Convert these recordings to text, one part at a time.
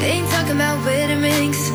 They ain't talking about vitamins.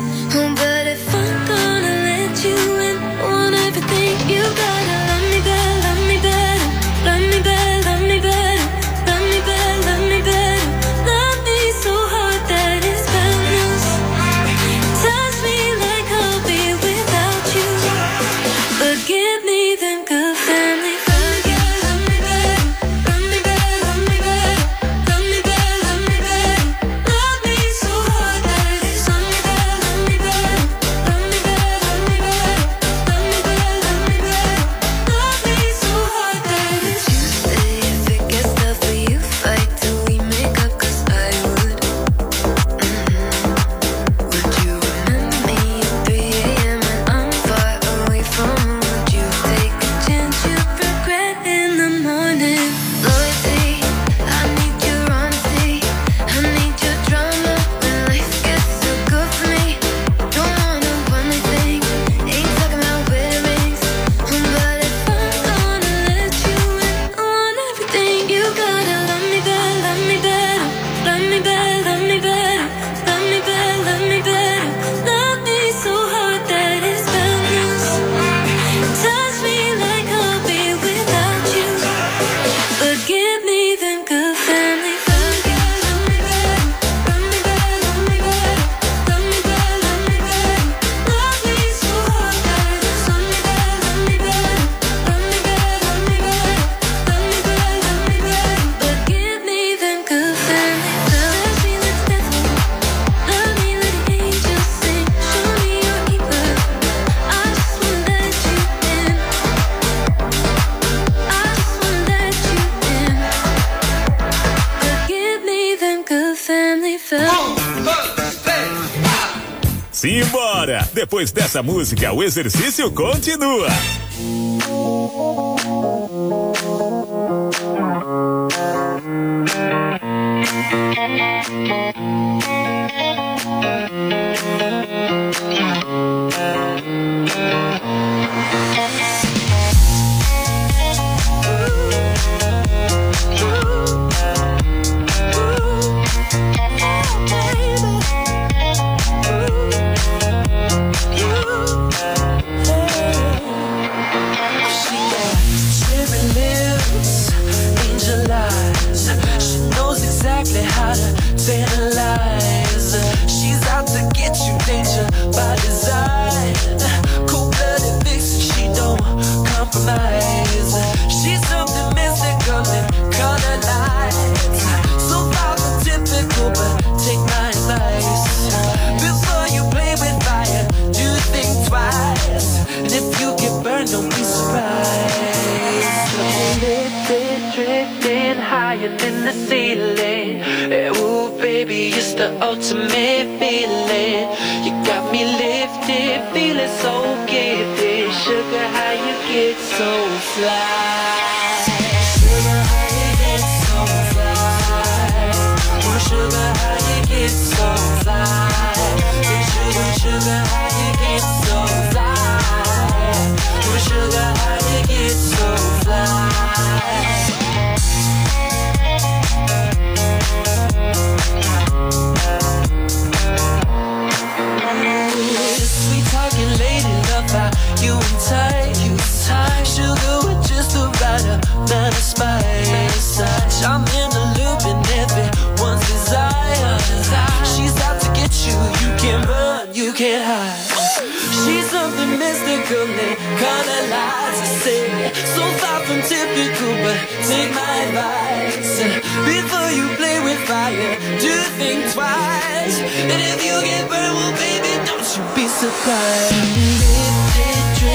Simbora! Depois dessa música, o exercício continua. the ultimate feeling. You got me lifted, feeling so gifted. Sugar, how you get so fly? Sugar, how you get so fly? Oh, sugar, how you get so fly? Sugar, sugar, how you get so fly? Oh, sugar, how you get so fly? kind of spice. I'm in the loop and everyone's desire. She's out to get you. You can't run, you can't hide. She's something mystical and kind of lies to say. So far from typical, but take my advice. Before you play with fire, do think twice. And if you get burned, well, baby, don't you be surprised.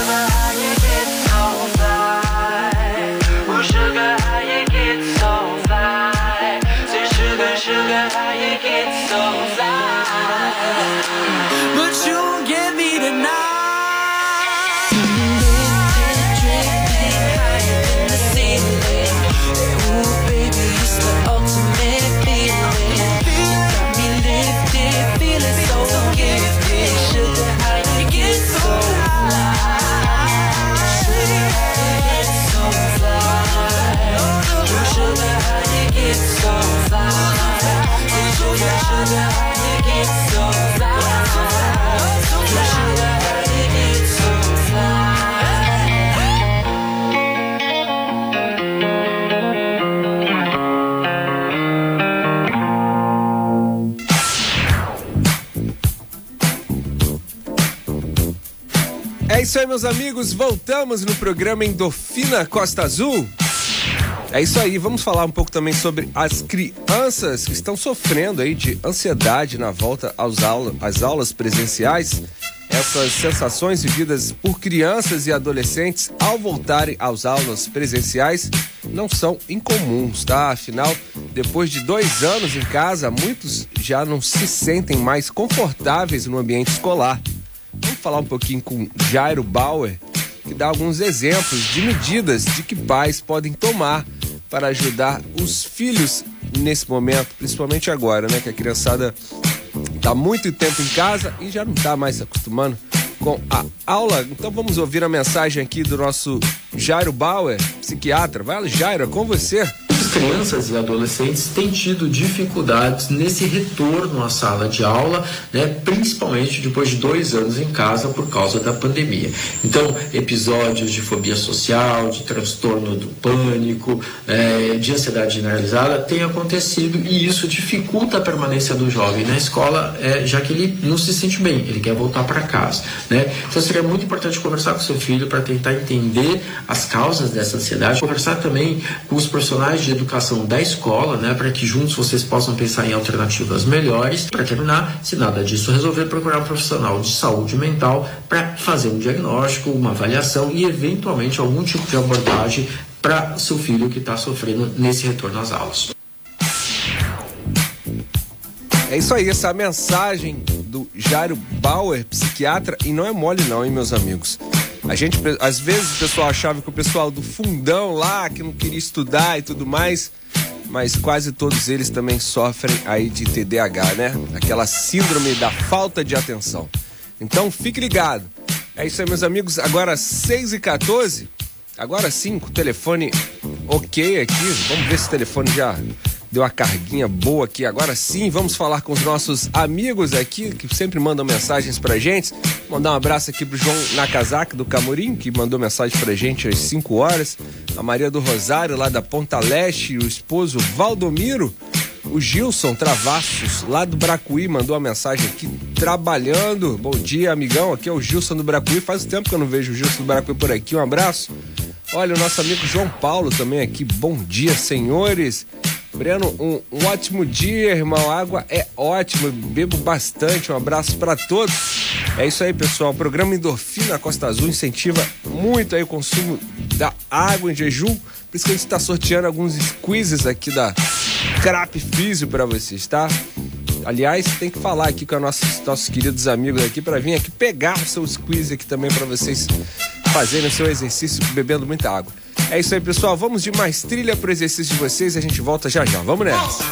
never É isso aí, meus amigos. Voltamos no programa Endorfina Costa Azul. É isso aí, vamos falar um pouco também sobre as crianças que estão sofrendo aí de ansiedade na volta aos aula, às aulas presenciais. Essas sensações vividas por crianças e adolescentes ao voltarem às aulas presenciais não são incomuns, tá? Afinal, depois de dois anos em casa, muitos já não se sentem mais confortáveis no ambiente escolar. Vamos falar um pouquinho com Jairo Bauer, que dá alguns exemplos de medidas de que pais podem tomar para ajudar os filhos nesse momento, principalmente agora, né? Que a criançada tá muito tempo em casa e já não tá mais se acostumando com a aula. Então vamos ouvir a mensagem aqui do nosso Jairo Bauer, psiquiatra. Vai, Jairo, é com você crianças e adolescentes têm tido dificuldades nesse retorno à sala de aula, né, principalmente depois de dois anos em casa por causa da pandemia. Então, episódios de fobia social, de transtorno do pânico, é, de ansiedade generalizada têm acontecido e isso dificulta a permanência do jovem na escola, é, já que ele não se sente bem, ele quer voltar para casa. Né? Então, seria muito importante conversar com seu filho para tentar entender as causas dessa ansiedade, conversar também com os profissionais de educação da escola, né, para que juntos vocês possam pensar em alternativas melhores. Para terminar, se nada disso resolver, procurar um profissional de saúde mental para fazer um diagnóstico, uma avaliação e eventualmente algum tipo de abordagem para seu filho que está sofrendo nesse retorno às aulas. É isso aí, essa mensagem do Jairo Bauer, psiquiatra, e não é mole não, hein, meus amigos. A gente, às vezes, o pessoal achava que o pessoal do fundão lá, que não queria estudar e tudo mais, mas quase todos eles também sofrem aí de TDAH, né? Aquela síndrome da falta de atenção. Então fique ligado. É isso aí, meus amigos. Agora 6 e 14 Agora sim, com o telefone ok aqui. Vamos ver se o telefone já deu a carguinha boa aqui. Agora sim, vamos falar com os nossos amigos aqui que sempre mandam mensagens pra gente. Mandar um abraço aqui pro João Nakazaki do Camorim, que mandou mensagem pra gente às 5 horas. A Maria do Rosário, lá da Ponta Leste, o esposo Valdomiro. O Gilson Travassos, lá do Bracuí, mandou uma mensagem aqui, trabalhando. Bom dia, amigão. Aqui é o Gilson do Bracuí. Faz tempo que eu não vejo o Gilson do Bracuí por aqui. Um abraço. Olha, o nosso amigo João Paulo também aqui. Bom dia, senhores. Breno, um, um, ótimo dia, irmão. água é ótimo, bebo bastante. Um abraço para todos. É isso aí, pessoal. O programa Endorfina Costa Azul incentiva muito aí o consumo da água em jejum. Por isso que a gente está sorteando alguns squeezes aqui da Crap Físio para vocês, tá? Aliás, tem que falar aqui com nossos, nossos queridos amigos aqui para vir aqui pegar o seu squeeze aqui também para vocês fazerem o seu exercício bebendo muita água. É isso aí, pessoal. Vamos de mais trilha pro exercício de vocês e a gente volta já já. Vamos nessa.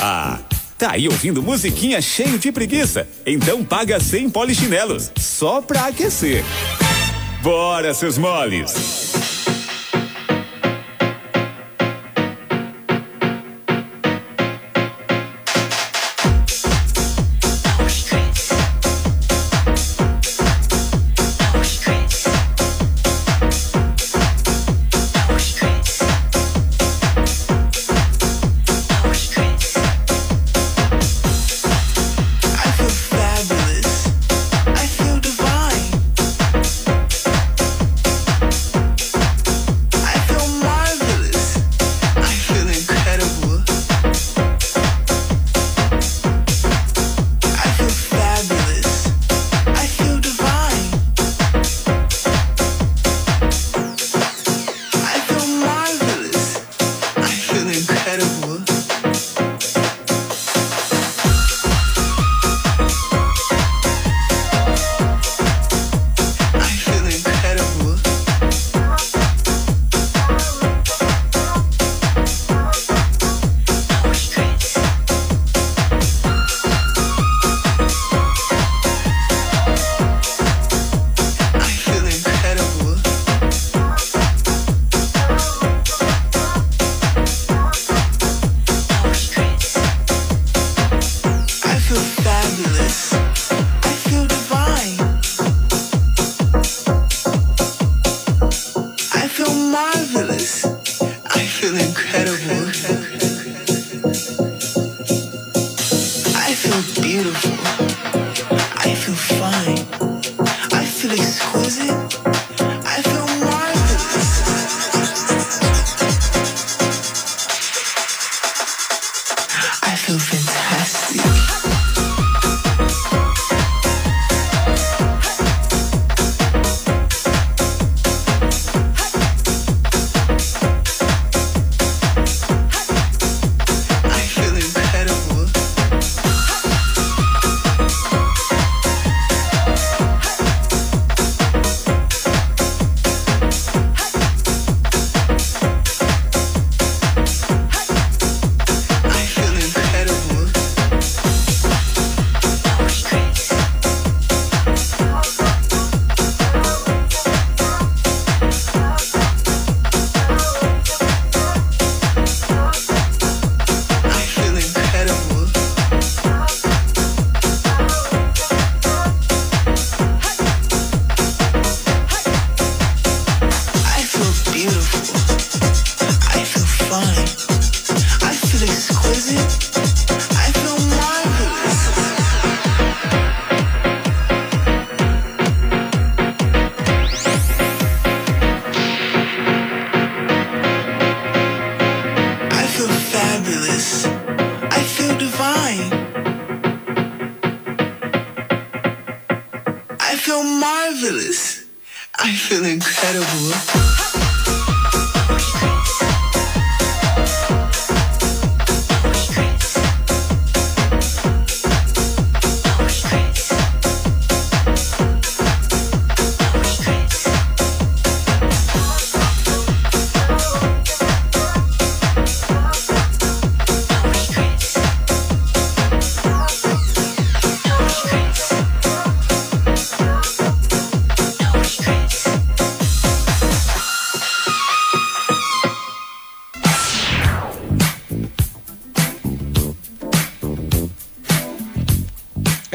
Ah, tá aí ouvindo musiquinha cheio de preguiça? Então paga 100 polichinelos, só pra aquecer. Bora, seus moles!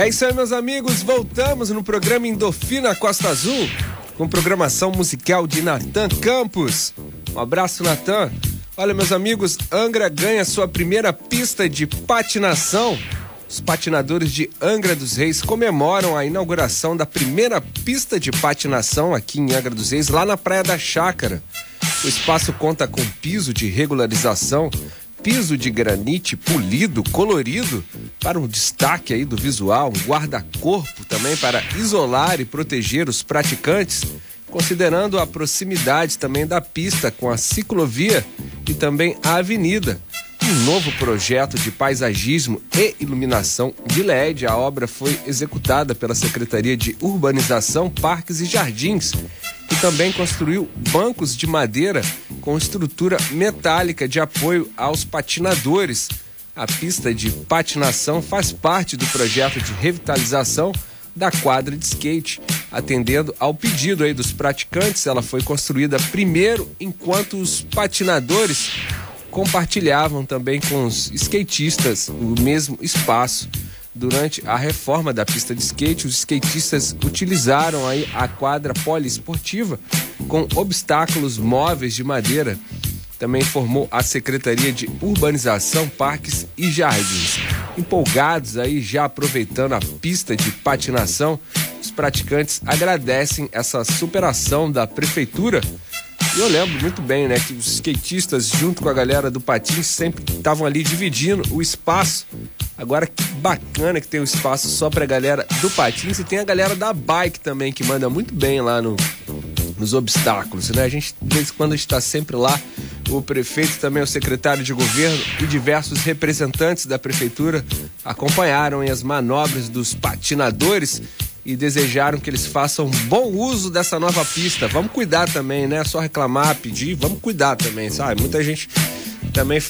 É isso aí, meus amigos. Voltamos no programa Endorfina Costa Azul, com programação musical de Natan Campos. Um abraço, Natan. Olha, meus amigos, Angra ganha sua primeira pista de patinação. Os patinadores de Angra dos Reis comemoram a inauguração da primeira pista de patinação aqui em Angra dos Reis, lá na Praia da Chácara. O espaço conta com piso de regularização, piso de granite polido, colorido, para um destaque aí do visual, um guarda-corpo também para isolar e proteger os praticantes, considerando a proximidade também da pista com a ciclovia e também a avenida. Um novo projeto de paisagismo e iluminação de LED. A obra foi executada pela Secretaria de Urbanização, Parques e Jardins, que também construiu bancos de madeira com estrutura metálica de apoio aos patinadores. A pista de patinação faz parte do projeto de revitalização da quadra de skate. Atendendo ao pedido aí dos praticantes, ela foi construída primeiro enquanto os patinadores compartilhavam também com os skatistas o mesmo espaço. Durante a reforma da pista de skate, os skatistas utilizaram aí a quadra poliesportiva com obstáculos móveis de madeira. Também informou a Secretaria de Urbanização, Parques e Jardins. Empolgados aí, já aproveitando a pista de patinação, os praticantes agradecem essa superação da prefeitura e eu lembro muito bem, né, que os skatistas, junto com a galera do Patins, sempre estavam ali dividindo o espaço. Agora que bacana que tem o espaço só pra galera do Patins e tem a galera da bike também, que manda muito bem lá no, nos obstáculos, né? A gente, de vez em quando, a gente tá sempre lá. O prefeito também, o secretário de governo e diversos representantes da prefeitura acompanharam as manobras dos patinadores e desejaram que eles façam bom uso dessa nova pista. Vamos cuidar também, né? Só reclamar, pedir, vamos cuidar também, sabe? Muita gente também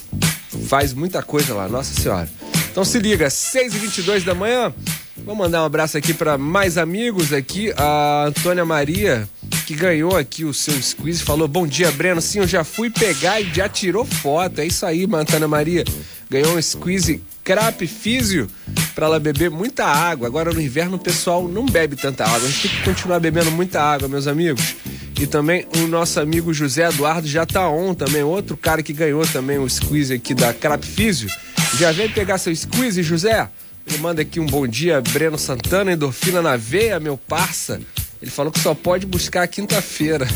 faz muita coisa lá, nossa senhora. Então se liga, 6h22 da manhã. Vou mandar um abraço aqui para mais amigos aqui. A Antônia Maria, que ganhou aqui o seu squeeze, falou: Bom dia, Breno. Sim, eu já fui pegar e já tirou foto. É isso aí, Antônia Maria. Ganhou um squeeze Crap Físio para ela beber muita água. Agora no inverno o pessoal não bebe tanta água. A gente tem que continuar bebendo muita água, meus amigos. E também o nosso amigo José Eduardo já tá on também, outro cara que ganhou também o squeeze aqui da Crap Físio. Já vem pegar seu squeeze, José? Ele manda aqui um bom dia, Breno Santana, endorfina na veia, meu parça. Ele falou que só pode buscar quinta-feira.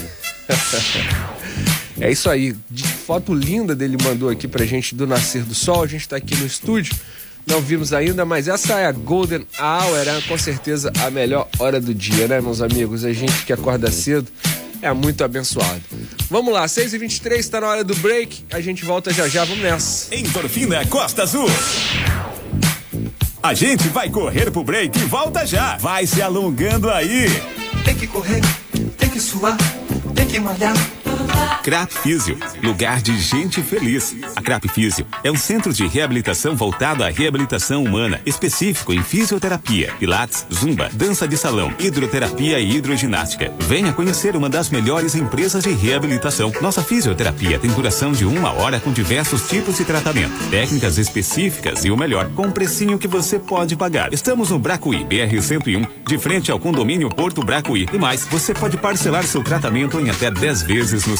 é isso aí. De foto linda dele mandou aqui pra gente do nascer do sol. A gente tá aqui no estúdio. Não vimos ainda, mas essa é a Golden Hour, é com certeza a melhor hora do dia, né, meus amigos? A gente que acorda cedo é muito abençoado. Vamos lá, 6h23, tá na hora do break. A gente volta já já, vamos nessa. Endorfina Costa Azul. A gente vai correr pro break e volta já. Vai se alongando aí. Tem que correr, tem que suar, tem que malhar. Crap Físio, lugar de gente feliz. A Crap Físio é um centro de reabilitação voltado à reabilitação humana, específico em fisioterapia, pilates, zumba, dança de salão, hidroterapia e hidroginástica. Venha conhecer uma das melhores empresas de reabilitação. Nossa fisioterapia tem duração de uma hora com diversos tipos de tratamento, técnicas específicas e o melhor, com um precinho que você pode pagar. Estamos no Bracuí, BR 101, de frente ao condomínio Porto Bracuí. E mais, você pode parcelar seu tratamento em até 10 vezes nos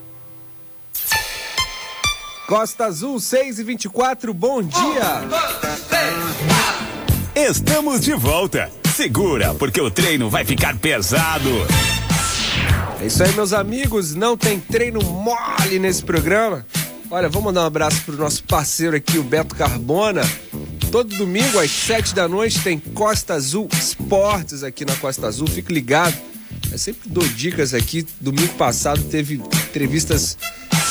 Costa Azul, 6 e 24 bom dia! Estamos de volta. Segura, porque o treino vai ficar pesado. É isso aí, meus amigos. Não tem treino mole nesse programa. Olha, vamos mandar um abraço pro nosso parceiro aqui, o Beto Carbona. Todo domingo, às 7 da noite, tem Costa Azul Esportes aqui na Costa Azul. Fique ligado. Eu sempre dou dicas aqui. Domingo passado teve entrevistas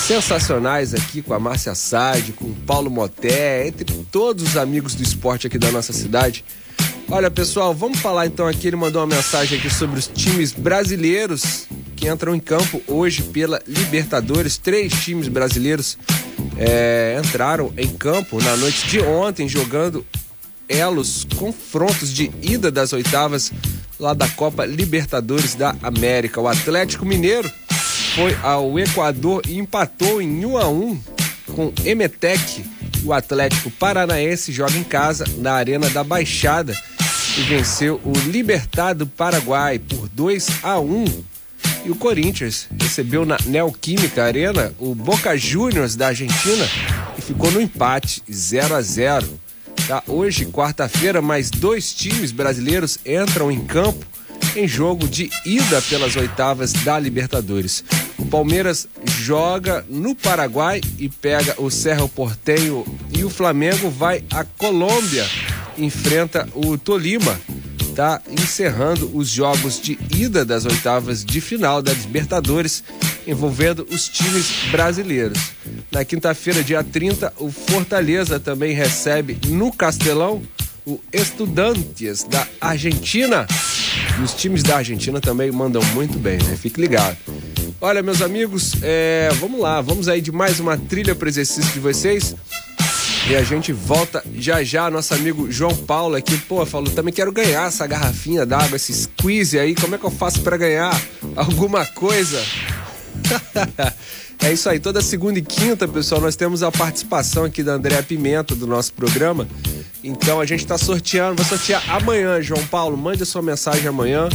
sensacionais aqui com a Márcia Sade, com o Paulo Moté, entre todos os amigos do esporte aqui da nossa cidade. Olha, pessoal, vamos falar então aqui. Ele mandou uma mensagem aqui sobre os times brasileiros que entram em campo hoje pela Libertadores. Três times brasileiros é, entraram em campo na noite de ontem, jogando elos, confrontos de ida das oitavas lá da Copa Libertadores da América. O Atlético Mineiro foi ao Equador e empatou em 1 a 1 com Emetec. O Atlético Paranaense joga em casa na Arena da Baixada e venceu o Libertad do Paraguai por 2 a 1. E o Corinthians recebeu na Neoquímica Arena o Boca Juniors da Argentina e ficou no empate 0 a 0. Tá? Hoje, quarta-feira, mais dois times brasileiros entram em campo em jogo de ida pelas oitavas da Libertadores. O Palmeiras joga no Paraguai e pega o Cerro Porteño e o Flamengo vai à Colômbia, enfrenta o Tolima. Tá encerrando os jogos de ida das oitavas de final da Libertadores, envolvendo os times brasileiros. Na quinta-feira, dia 30, o Fortaleza também recebe no Castelão o Estudantes da Argentina. E os times da Argentina também mandam muito bem, né? Fique ligado. Olha, meus amigos, é, vamos lá, vamos aí de mais uma trilha para exercício de vocês. E a gente volta já já. Nosso amigo João Paulo aqui, pô, falou: também quero ganhar essa garrafinha d'água, esse squeeze aí. Como é que eu faço para ganhar alguma coisa? é isso aí, toda segunda e quinta, pessoal, nós temos a participação aqui da Andréa Pimenta do nosso programa. Então a gente está sorteando, vai sortear amanhã, João Paulo. Mande a sua mensagem amanhã.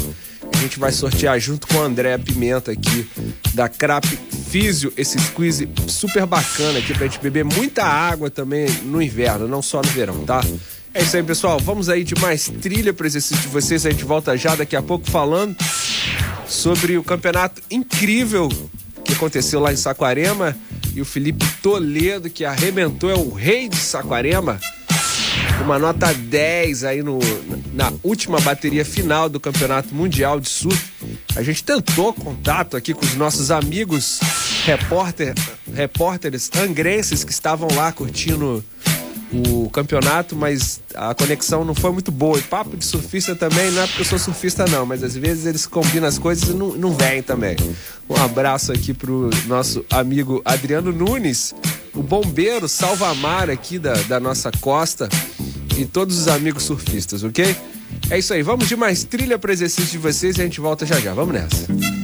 A gente vai sortear junto com a Andréa Pimenta aqui da Crap Físio, esse squeeze super bacana aqui pra gente beber muita água também no inverno, não só no verão, tá? É isso aí, pessoal. Vamos aí de mais trilha para exercício de vocês. A gente volta já daqui a pouco falando sobre o campeonato incrível que aconteceu lá em Saquarema e o Felipe Toledo que arrebentou, é o rei de Saquarema uma nota 10 aí no, na última bateria final do Campeonato Mundial de Surf. A gente tentou contato aqui com os nossos amigos repórter, repórteres angrenses que estavam lá curtindo o campeonato, mas a conexão não foi muito boa. E papo de surfista também, não é porque eu sou surfista não, mas às vezes eles combinam as coisas e não, não vêm também. Um abraço aqui pro nosso amigo Adriano Nunes, o bombeiro salva-mar aqui da, da nossa costa. e todos os amigos surfistas, ok? É isso aí, vamos de mais trilha para exercício de vocês e a gente volta já já. Vamos nessa.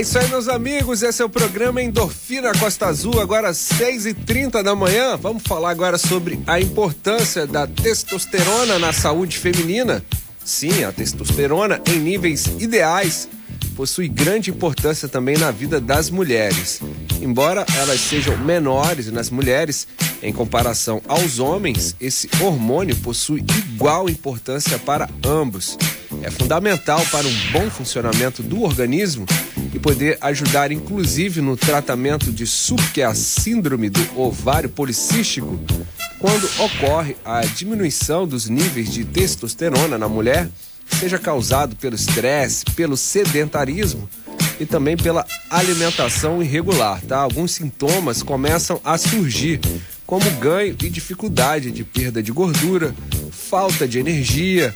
É isso aí, meus amigos. Esse é o programa Endorfina Costa Azul, agora às 6h30 da manhã. Vamos falar agora sobre a importância da testosterona na saúde feminina. Sim, a testosterona em níveis ideais possui grande importância também na vida das mulheres. Embora elas sejam menores nas mulheres, em comparação aos homens, esse hormônio possui igual importância para ambos. É fundamental para um bom funcionamento do organismo e poder ajudar inclusive no tratamento de SUP, que é a síndrome do ovário policístico, quando ocorre a diminuição dos níveis de testosterona na mulher, seja causado pelo estresse, pelo sedentarismo e também pela alimentação irregular, tá? Alguns sintomas começam a surgir, como ganho e dificuldade de perda de gordura, falta de energia,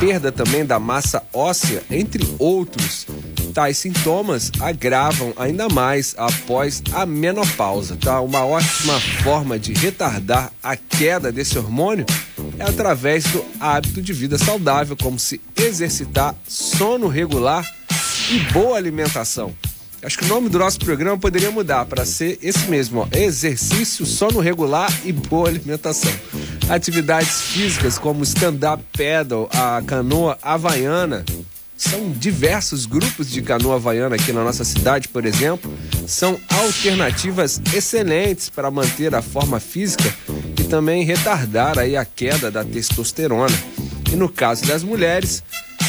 perda também da massa óssea, entre outros. Tais sintomas agravam ainda mais após a menopausa, tá? Uma ótima forma de retardar a queda desse hormônio é através do hábito de vida saudável, como se exercitar, sono regular e boa alimentação. Acho que o nome do nosso programa poderia mudar para ser esse mesmo, ó, exercício, sono regular e boa alimentação. Atividades físicas como stand-up paddle, a canoa havaiana, são diversos grupos de canoa havaiana aqui na nossa cidade, por exemplo, são alternativas excelentes para manter a forma física e também retardar aí a queda da testosterona. E no caso das mulheres,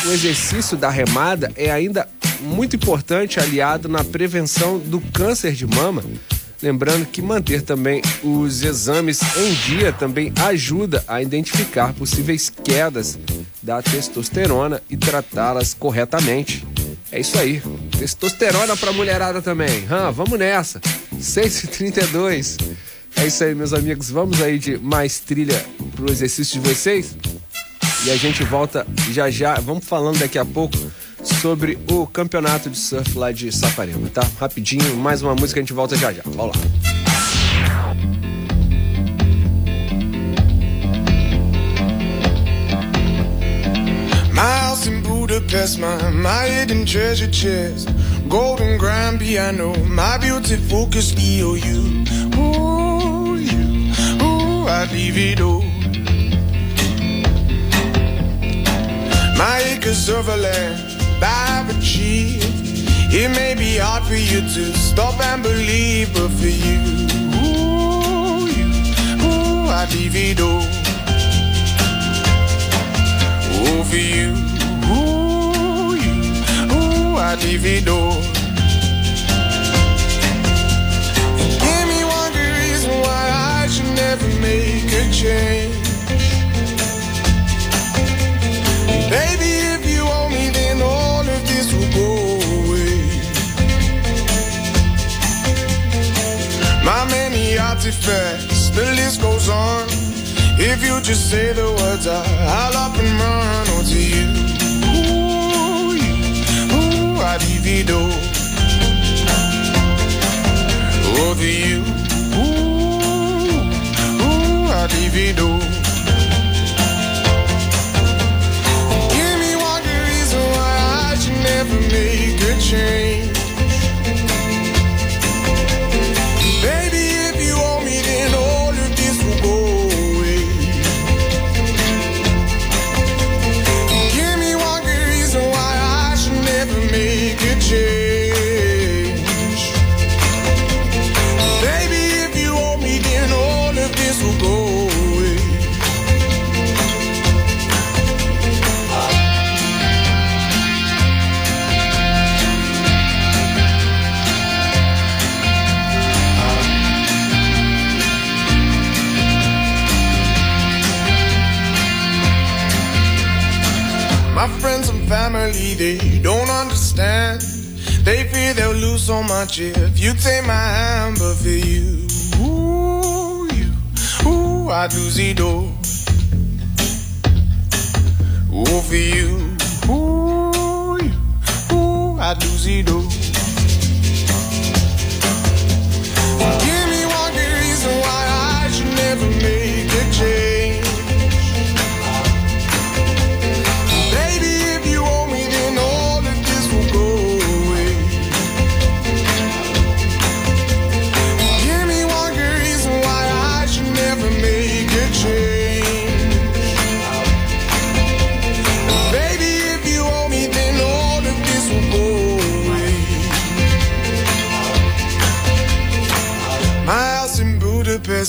o exercício da remada é ainda muito importante aliado na prevenção do câncer de mama, Lembrando que manter também os exames em dia também ajuda a identificar possíveis quedas da testosterona e tratá-las corretamente. É isso aí. Testosterona pra mulherada também. Hã, vamos nessa. 6h32. É isso aí, meus amigos. Vamos aí de mais trilha pro exercício de vocês. E a gente volta já já. Vamos falando daqui a pouco sobre o campeonato de surf lá de Saquarema, tá? Rapidinho, mais uma música, a gente volta já já. Vamos lá. Budapest, my, my hidden treasure chest. Golden grand piano, my beauty focus EOU. You, I'd leave it all. My acres of land, I've achieved. It may be hard for you to stop and believe, but for you, ooh, you, ooh, I'd leave it all. Ooh, for you, ooh, you, ooh, I'd leave it all. Artifacts, the list goes on. If you just say the words, I, I'll up and run. Oh, to you, ooh, you, ooh, I'd divido. Oh, to you, ooh, ooh, I'd divido. Give me one good reason why I should never make a change. Family, they don't understand. They fear they'll lose so much if you take my hand, but for you, ooh, you, ooh, I'd lose it all. Ooh, for you, ooh, you, ooh, I'd lose it all.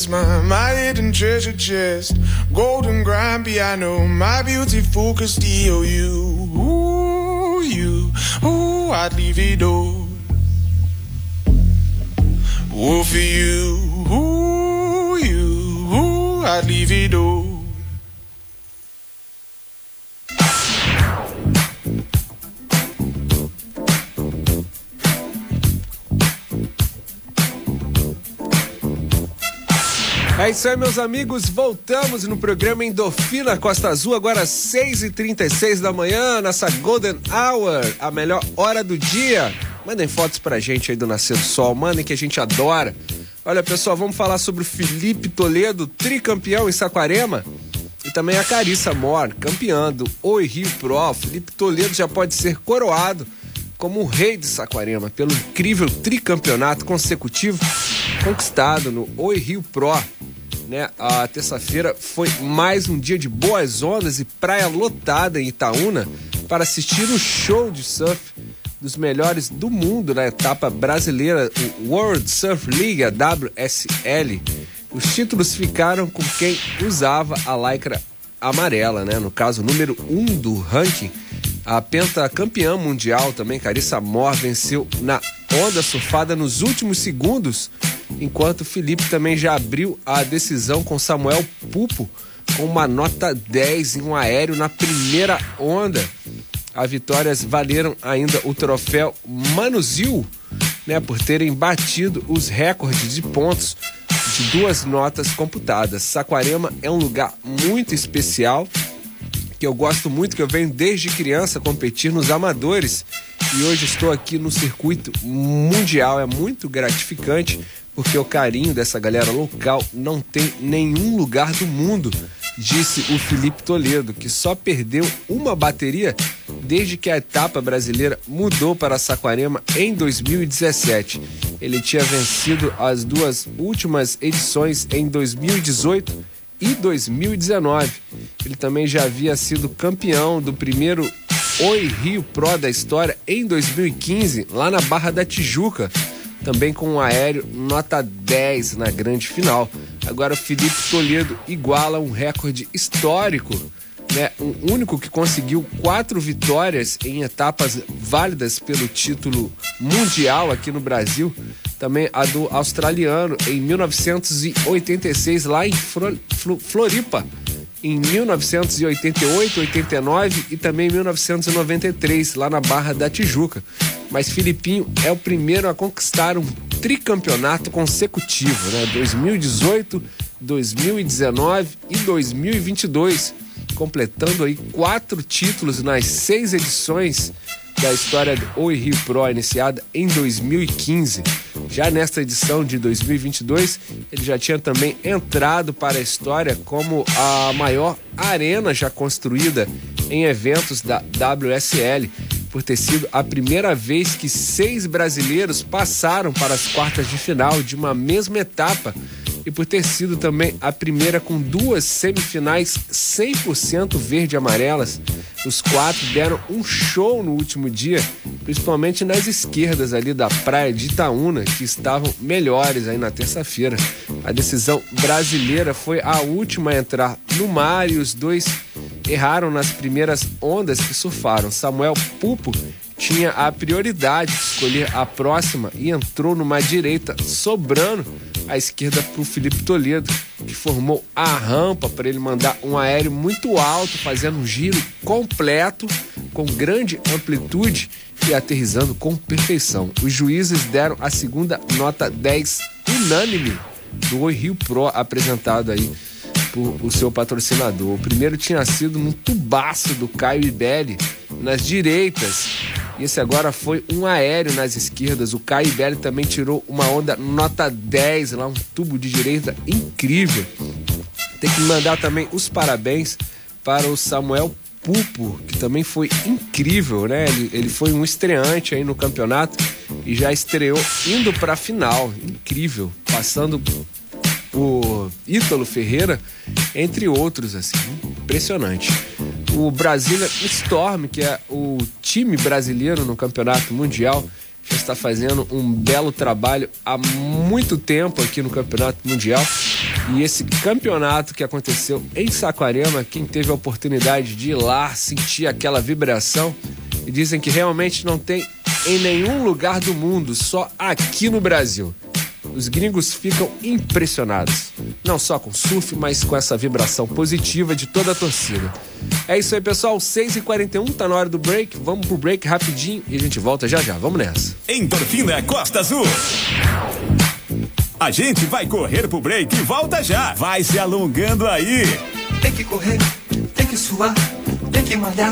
My, my hidden treasure chest. Golden grand piano, my beauty focused EOU. Ooh, you, ooh, I'd leave it all. Ooh, for you, ooh, you, ooh, I'd leave it all. É isso aí, meus amigos. Voltamos no programa Endorfina Costa Azul, agora às 6h36 da manhã, nessa Golden Hour, a melhor hora do dia. Mandem fotos pra gente aí do Nascer do Sol, mandem que a gente adora. Olha, pessoal, vamos falar sobre o Felipe Toledo, tricampeão em Saquarema. E também a Carissa Mor, campeã do Oi Rio Pro. Felipe Toledo já pode ser coroado como o rei de Saquarema pelo incrível tricampeonato consecutivo conquistado no Oi Rio Pro. Né? A terça-feira foi mais um dia de boas ondas e praia lotada em Itaúna para assistir o show de surf dos melhores do mundo na etapa brasileira, World Surf League, a WSL. Os títulos ficaram com quem usava a lycra amarela, né? No caso, número 1 um do ranking. A pentacampeã mundial também, Carissa Mor, venceu na onda surfada nos últimos segundos enquanto Felipe também já abriu a decisão com Samuel Pupo com uma nota 10 em um aéreo na primeira onda. As vitórias valeram ainda o troféu Manuzil, né, por terem batido os recordes de pontos de duas notas computadas. Saquarema é um lugar muito especial que eu gosto muito, que eu venho desde criança competir nos amadores e hoje estou aqui no circuito mundial. É muito gratificante porque o carinho dessa galera local não tem nenhum lugar do mundo, disse o Felipe Toledo, que só perdeu uma bateria desde que a etapa brasileira mudou para Saquarema em 2017. Ele tinha vencido as duas últimas edições em 2018 e 2019. Ele também já havia sido campeão do primeiro Oi Rio Pro da história em 2015, lá na Barra da Tijuca, também com um aéreo nota 10 na grande final. Agora o Felipe Toledo iguala um recorde histórico, né? Um único que conseguiu quatro vitórias em etapas válidas pelo título mundial aqui no Brasil. Também a do australiano em 1986 lá em Floripa em 1988, 89 e também em 1993, lá na Barra da Tijuca. Mas Filipinho é o primeiro a conquistar um tricampeonato consecutivo, né? 2018, 2019 e 2022, completando aí quatro títulos nas seis edições da história do Oi Rio Pro, iniciada em 2015. Já nesta edição de 2022, ele já tinha também entrado para a história como a maior arena já construída em eventos da WSL, por ter sido a primeira vez que seis brasileiros passaram para as quartas de final de uma mesma etapa e por ter sido também a primeira com duas semifinais 100% verde e amarelas. Os quatro deram um show no último dia, principalmente nas esquerdas ali da praia de Itaúna, que estavam melhores aí na terça-feira. A decisão brasileira foi a última a entrar no mar e os dois erraram nas primeiras ondas que surfaram. Samuel Pupo tinha a prioridade de escolher a próxima e entrou numa direita, sobrando a esquerda para o Felipe Toledo, que formou a rampa para ele mandar um aéreo muito alto, fazendo um giro completo, com grande amplitude e aterrizando com perfeição. Os juízes deram a segunda nota 10 unânime do Oi Rio Pro apresentado aí por o seu patrocinador. O primeiro tinha sido num tubaço do Caio Ibelli nas direitas. E esse agora foi um aéreo nas esquerdas. O Caio Ibelli também tirou uma onda nota 10 lá, um tubo de direita incrível. Tem que mandar também os parabéns para o Samuel Pupo, que também foi incrível, né? Ele, ele foi um estreante aí no campeonato e já estreou indo para a final. Incrível, passando o Ítalo Ferreira, entre outros, assim, impressionante. O Brasília Storm, que é o time brasileiro no Campeonato Mundial, já está fazendo um belo trabalho há muito tempo aqui no Campeonato Mundial. E esse campeonato que aconteceu em Saquarema, quem teve a oportunidade de ir lá sentir aquela vibração, e dizem que realmente não tem em nenhum lugar do mundo, só aqui no Brasil. Os gringos ficam impressionados, não só com o surf, mas com essa vibração positiva de toda a torcida. É isso aí, pessoal. 6h41, tá na hora do break. Vamos pro break rapidinho e a gente volta já já. Vamos nessa. Endorfina Costa Azul. A gente vai correr pro break e volta já. Vai se alongando aí. Tem que correr, tem que suar, tem que malhar.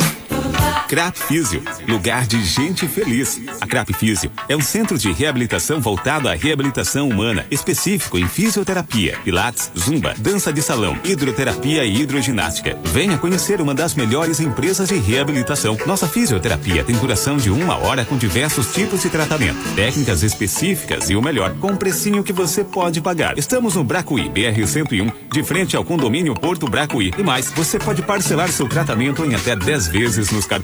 Crap Físio, lugar de gente feliz. A Crap Físio é um centro de reabilitação voltado à reabilitação humana, específico em fisioterapia, pilates, zumba, dança de salão, hidroterapia e hidroginástica. Venha conhecer uma das melhores empresas de reabilitação. Nossa fisioterapia tem duração de uma hora com diversos tipos de tratamento, técnicas específicas e o melhor, com um precinho que você pode pagar. Estamos no Bracuí, BR 101, de frente ao condomínio Porto Bracuí. E mais, você pode parcelar seu tratamento em até 10 vezes nos cartões.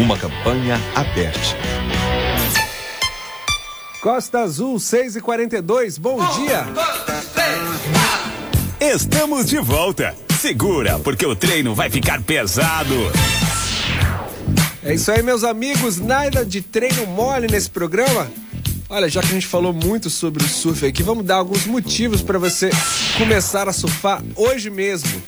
Uma campanha aberta. Costa Azul 6 e 42 bom dia. Estamos de volta. Segura, porque o treino vai ficar pesado. É isso aí, meus amigos. Nada de treino mole nesse programa. Olha, já que a gente falou muito sobre o surf aqui, vamos dar alguns motivos para você começar a surfar hoje mesmo.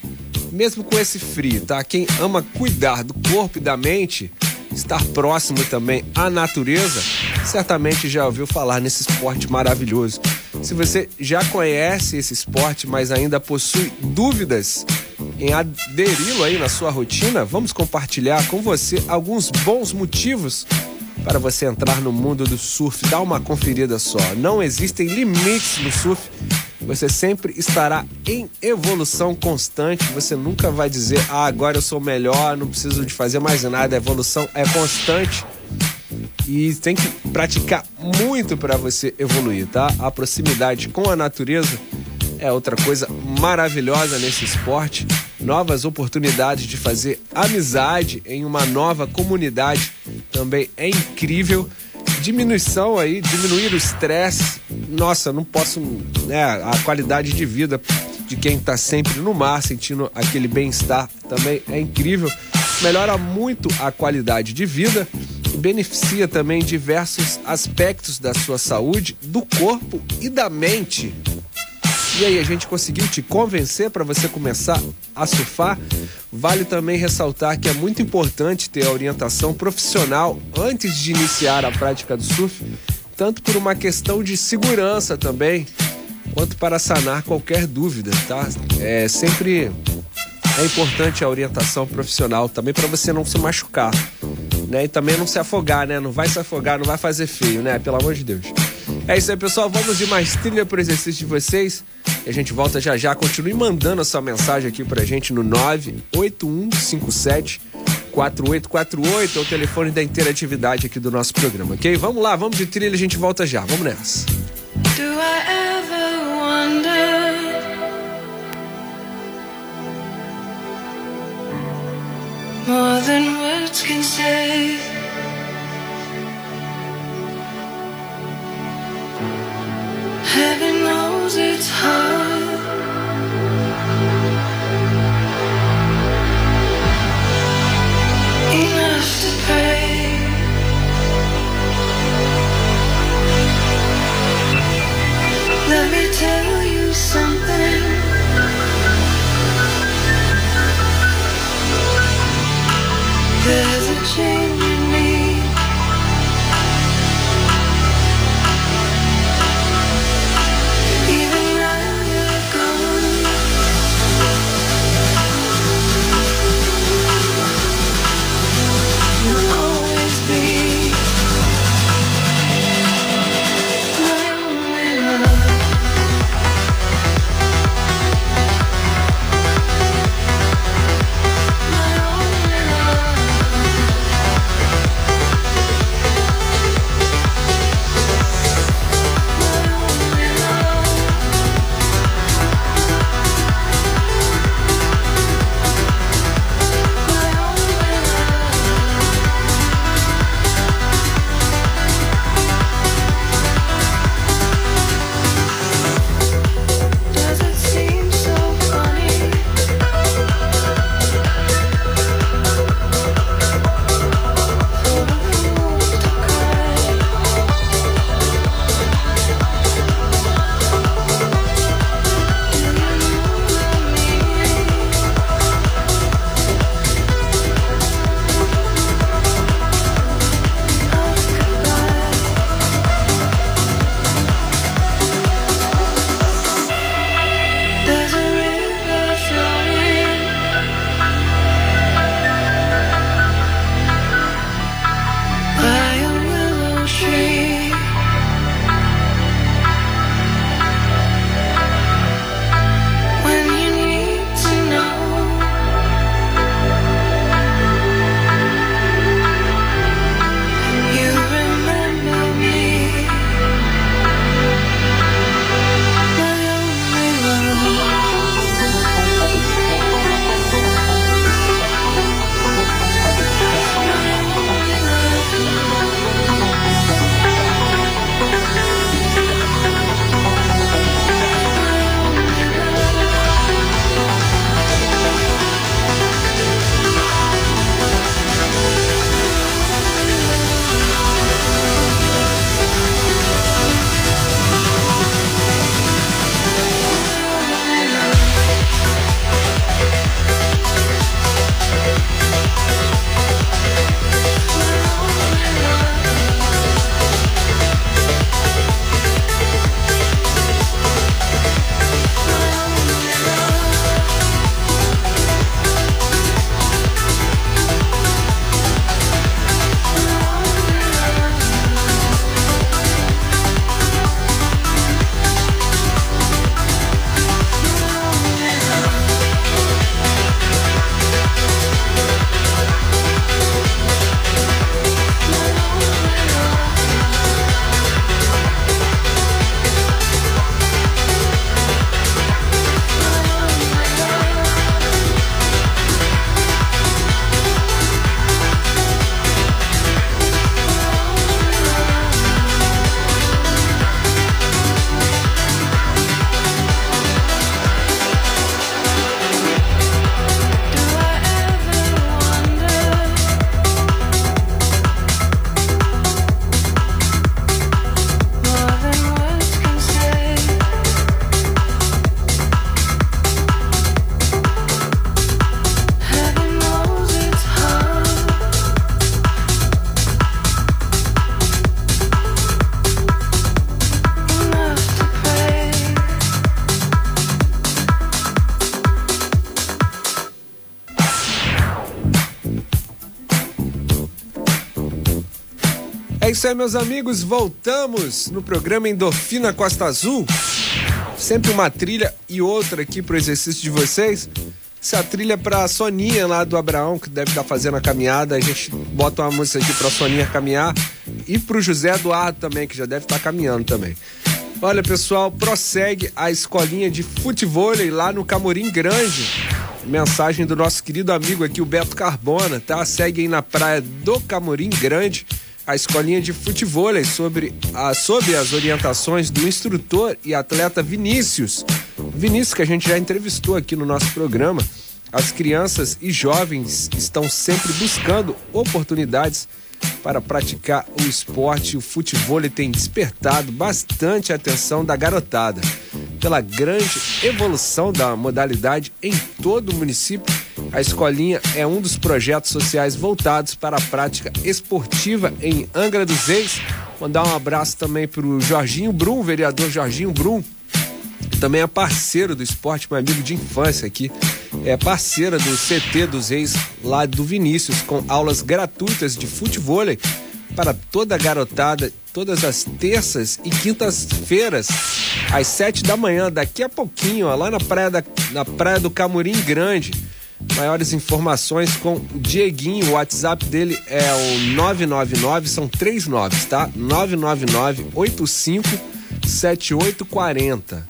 Mesmo com esse frio, tá? Quem ama cuidar do corpo e da mente, estar próximo também à natureza, certamente já ouviu falar nesse esporte maravilhoso. Se você já conhece esse esporte, mas ainda possui dúvidas em aderi-lo aí na sua rotina, vamos compartilhar com você alguns bons motivos para você entrar no mundo do surf. Dá uma conferida só. Não existem limites no surf. Você sempre estará em evolução constante. Você nunca vai dizer, ah, agora eu sou melhor, não preciso de fazer mais nada. A evolução é constante e tem que praticar muito para você evoluir, tá? A proximidade com a natureza é outra coisa maravilhosa nesse esporte. Novas oportunidades de fazer amizade em uma nova comunidade também é incrível. Diminuição aí, diminuir o estresse. Nossa, não posso, né? A qualidade de vida de quem está sempre no mar, sentindo aquele bem-estar também é incrível. Melhora muito a qualidade de vida e beneficia também diversos aspectos da sua saúde, do corpo e da mente. E aí, a gente conseguiu te convencer para você começar a surfar? Vale também ressaltar que é muito importante ter a orientação profissional antes de iniciar a prática do surf, tanto por uma questão de segurança também, quanto para sanar qualquer dúvida, tá? É sempre é importante a orientação profissional também para você não se machucar, né? E também não se afogar, né? Não vai se afogar, não vai fazer feio, né? Pelo amor de Deus. É isso aí, pessoal. Vamos de mais trilha pro exercício de vocês. E a gente volta já já. Continue mandando a sua mensagem aqui pra gente no 98157 4848, é o telefone da interatividade aqui do nosso programa, ok? Vamos lá, vamos de trilha, a gente volta já. Vamos nessa. Do I ever wonder more than words can say? Heaven knows it's hard. Something. Meus amigos. Voltamos no programa Endorfina Costa Azul. Sempre uma trilha e outra aqui pro exercício de vocês. Essa trilha é pra Soninha lá do Abraão, que deve estar fazendo a caminhada. A gente bota uma música aqui pra Soninha caminhar. E pro José Eduardo também, que já deve estar caminhando também. Olha, pessoal, prossegue a escolinha de futevôlei lá no Camorim Grande. Mensagem do nosso querido amigo aqui, o Beto Carbona, tá? Segue aí na praia do Camorim Grande a escolinha de futevôlei sobre, a, sob as orientações do instrutor e atleta Vinícius. Vinícius, que a gente já entrevistou aqui no nosso programa. As crianças e jovens estão sempre buscando oportunidades para praticar o esporte. O futebol tem despertado bastante a atenção da garotada. Pela grande evolução da modalidade em todo o município, a Escolinha é um dos projetos sociais voltados para a prática esportiva em Angra dos Reis. Mandar um abraço também para o Jorginho Brum, vereador Jorginho Brum, que também é parceiro do esporte, meu amigo de infância aqui. É parceira do CT dos Reis, lá do Vinícius, com aulas gratuitas de futebol para toda a garotada, todas as terças e quintas-feiras, às sete da manhã, daqui a pouquinho, ó, lá na praia, da, na praia do Camurim Grande. Maiores informações com o Dieguinho, o WhatsApp dele é o 999, são três noves, tá? 999 85 7840.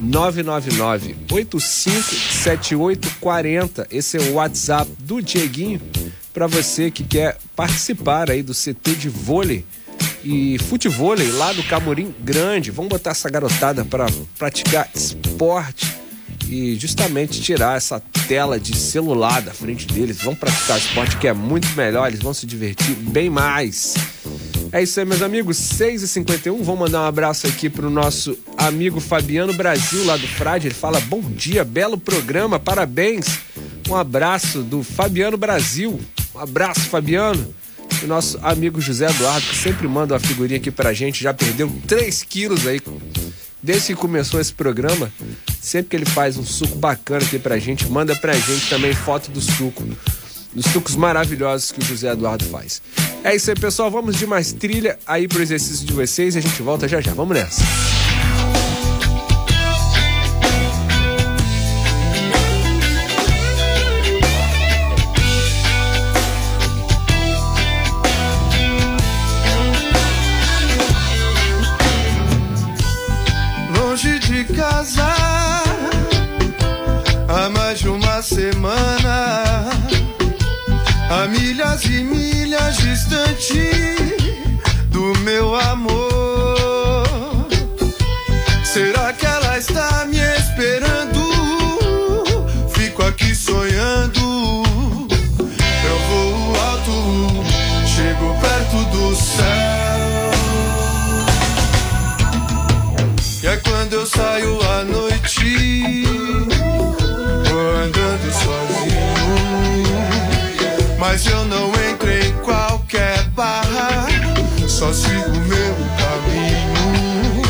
999 85 7840. Esse é o WhatsApp do Dieguinho para você que quer participar aí do CT de vôlei e futevôlei lá do Camorim Grande. Vamos botar essa garotada para praticar esporte e justamente tirar essa tela de celular da frente deles. Vão praticar esporte que é muito melhor, eles vão se divertir bem mais. É isso aí, meus amigos. 6h51. Vou mandar um abraço aqui pro nosso amigo Fabiano Brasil, lá do Frade. Ele fala: bom dia, belo programa, parabéns. Um abraço do Fabiano Brasil. Um abraço, Fabiano. O nosso amigo José Eduardo, que sempre manda uma figurinha aqui pra gente, já perdeu 3 quilos aí. Desde que começou esse programa, sempre que ele faz um suco bacana aqui pra gente, manda pra gente também foto do suco dos sucos maravilhosos que o José Eduardo faz. É isso aí, pessoal. Vamos de mais trilha aí pro exercício de vocês e a gente volta já já. Vamos nessa. De casa há mais de uma semana, a milhas e milhas distante do meu amor. Será que ela está me esperando? Fico aqui sonhando. Eu vou alto, chego perto do céu. Saio à noite, andando sozinho. Mas eu não entro em qualquer barra, só sigo meu caminho.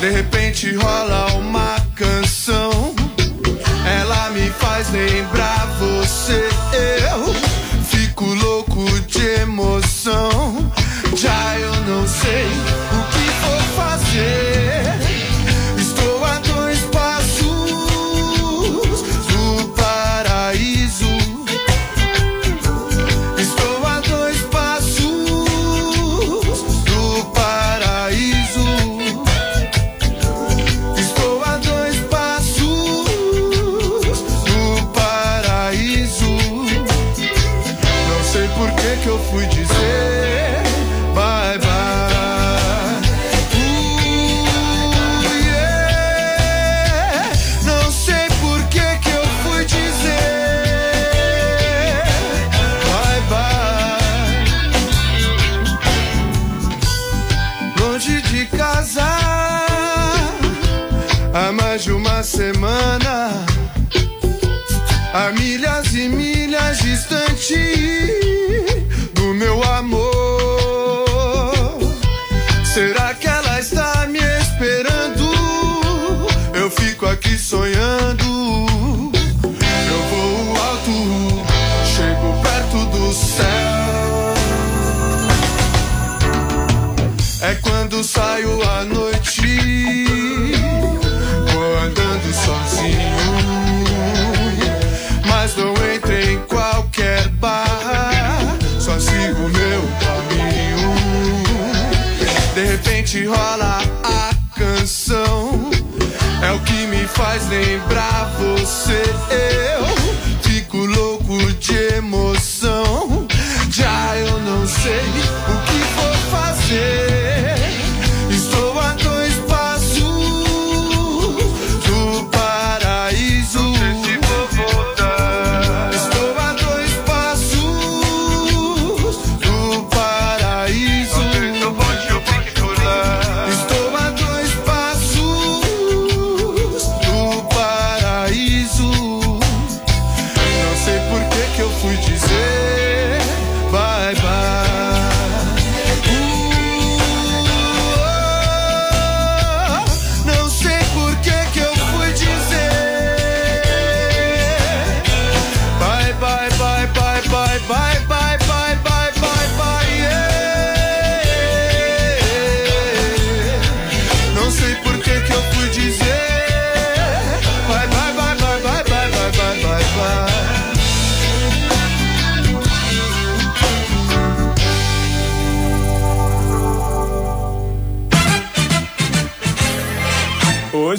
De repente rola uma canção, ela me faz lembrar você. Eu fico louco de emoção. Já eu não sei semana. A milhas e milhas distante meu amor. Será que ela está me esperando? Eu fico aqui sonhando. Eu vou alto, chego perto do céu. É quando saio a noite. Rola a canção. É o que me faz lembrar você. Eu fico louco de emoção. Já eu não sei eu fui dizer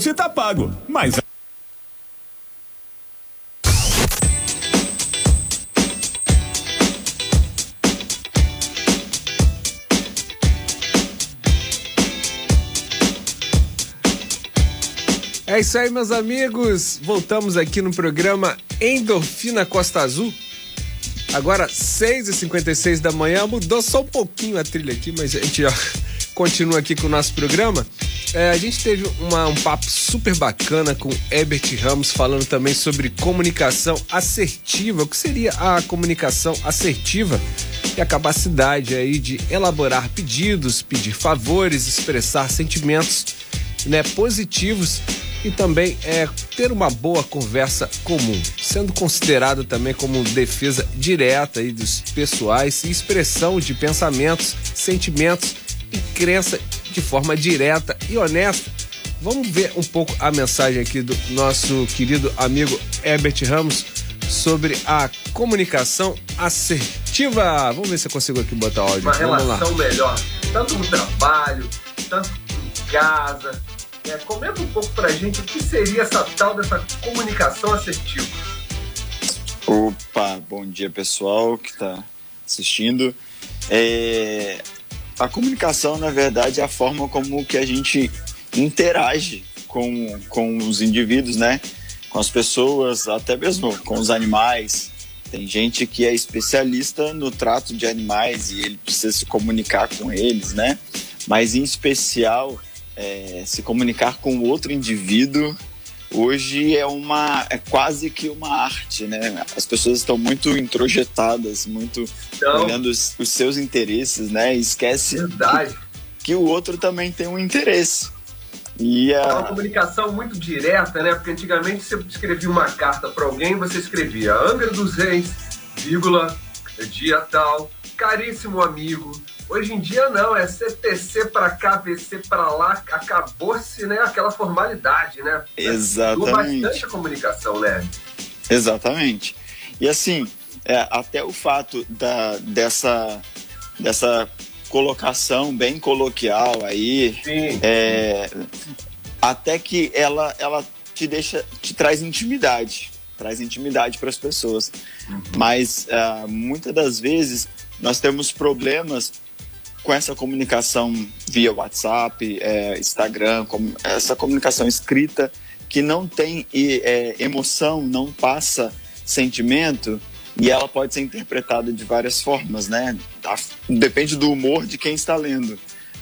Hoje tá pago, mas. É isso aí, meus amigos. Voltamos aqui no programa Endorfina Costa Azul. Agora, 6h56 da manhã. Mudou só um pouquinho a trilha aqui, mas a gente ó, continua aqui com o nosso programa. É, a gente teve uma- um papo super bacana com Herbert Ramos falando também sobre comunicação assertiva. O que seria a comunicação assertiva? E a capacidade aí de elaborar pedidos, pedir favores, expressar sentimentos né, positivos e também é, ter uma boa conversa comum, sendo considerado também como defesa direta aí dos pessoais e expressão de pensamentos, sentimentos e crença de forma direta e honesta. Vamos ver um pouco a mensagem aqui do nosso querido amigo Herbert Ramos sobre a comunicação assertiva. Vamos ver se eu consigo aqui botar áudio. uma Vamos lá. relação melhor, tanto no trabalho, tanto em casa. É, comenta um pouco pra gente o que seria essa tal dessa comunicação assertiva. Opa, bom dia pessoal que está assistindo. É, a comunicação, na verdade, é a forma como que a gente interage com, com os indivíduos, né? Com as pessoas, até mesmo com os animais. Tem gente que é especialista no trato de animais e ele precisa se comunicar com eles, né? Mas em especial, é, se comunicar com outro indivíduo hoje é uma é quase que uma arte, né? As pessoas estão muito introjetadas, muito Então. olhando os, os seus interesses, né? E esquece que, que o outro também tem um interesse. E É uma a, comunicação muito direta, né? Porque antigamente você escrevia uma carta pra alguém, você escrevia Angra dos Reis, vírgula, dia tal, caríssimo amigo. Hoje em dia não, é CTC pra cá, VC pra lá, acabou-se, né? Aquela formalidade, né? Mudou Exatamente. bastante a comunicação, né? Exatamente. E assim, é, até o fato da, dessa, dessa colocação bem coloquial aí, é, até que ela, ela te deixa, te traz intimidade, traz intimidade para as pessoas. Mas ah, muitas das vezes nós temos problemas com essa comunicação via WhatsApp, é, Instagram, com- essa comunicação escrita que não tem é, emoção, não passa sentimento e ela pode ser interpretada de várias formas, né? A- Depende do humor de quem está lendo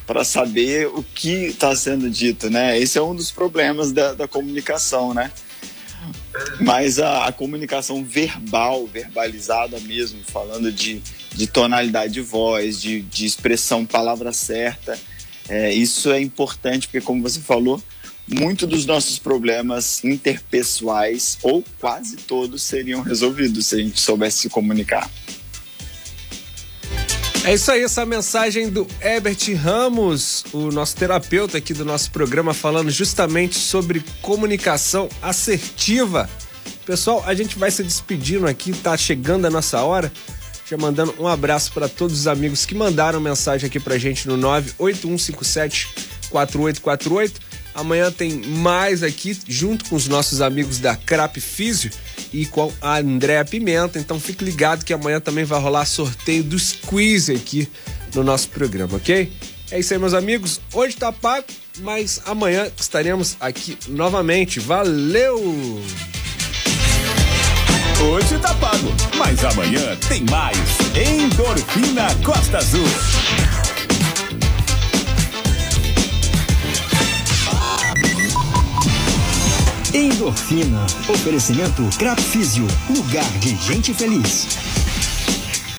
para saber o que está sendo dito, né? Esse é um dos problemas da, da comunicação, né? Mas a, a comunicação verbal, verbalizada mesmo, falando de, de tonalidade de voz, de, de expressão, palavra certa, é, isso é importante porque, como você falou, muito dos nossos problemas interpessoais, ou quase todos, seriam resolvidos se a gente soubesse se comunicar. É isso aí, essa mensagem do Herbert Ramos, o nosso terapeuta aqui do nosso programa, falando justamente sobre comunicação assertiva. Pessoal, a gente vai se despedindo aqui, tá chegando a nossa hora. Já mandando um abraço para todos os amigos que mandaram mensagem aqui pra gente no 98157 4848. Amanhã tem mais aqui, junto com os nossos amigos da Crap Físio e com a Andréa Pimenta. Então fique ligado que amanhã também vai rolar sorteio do Squeeze aqui no nosso programa, ok? É isso aí, meus amigos. Hoje tá pago, mas amanhã estaremos aqui novamente. Valeu! Hoje tá pago, mas amanhã tem mais. Endorfina Costa Azul. Endorfina. Oferecimento Crap Físio. Lugar de gente feliz.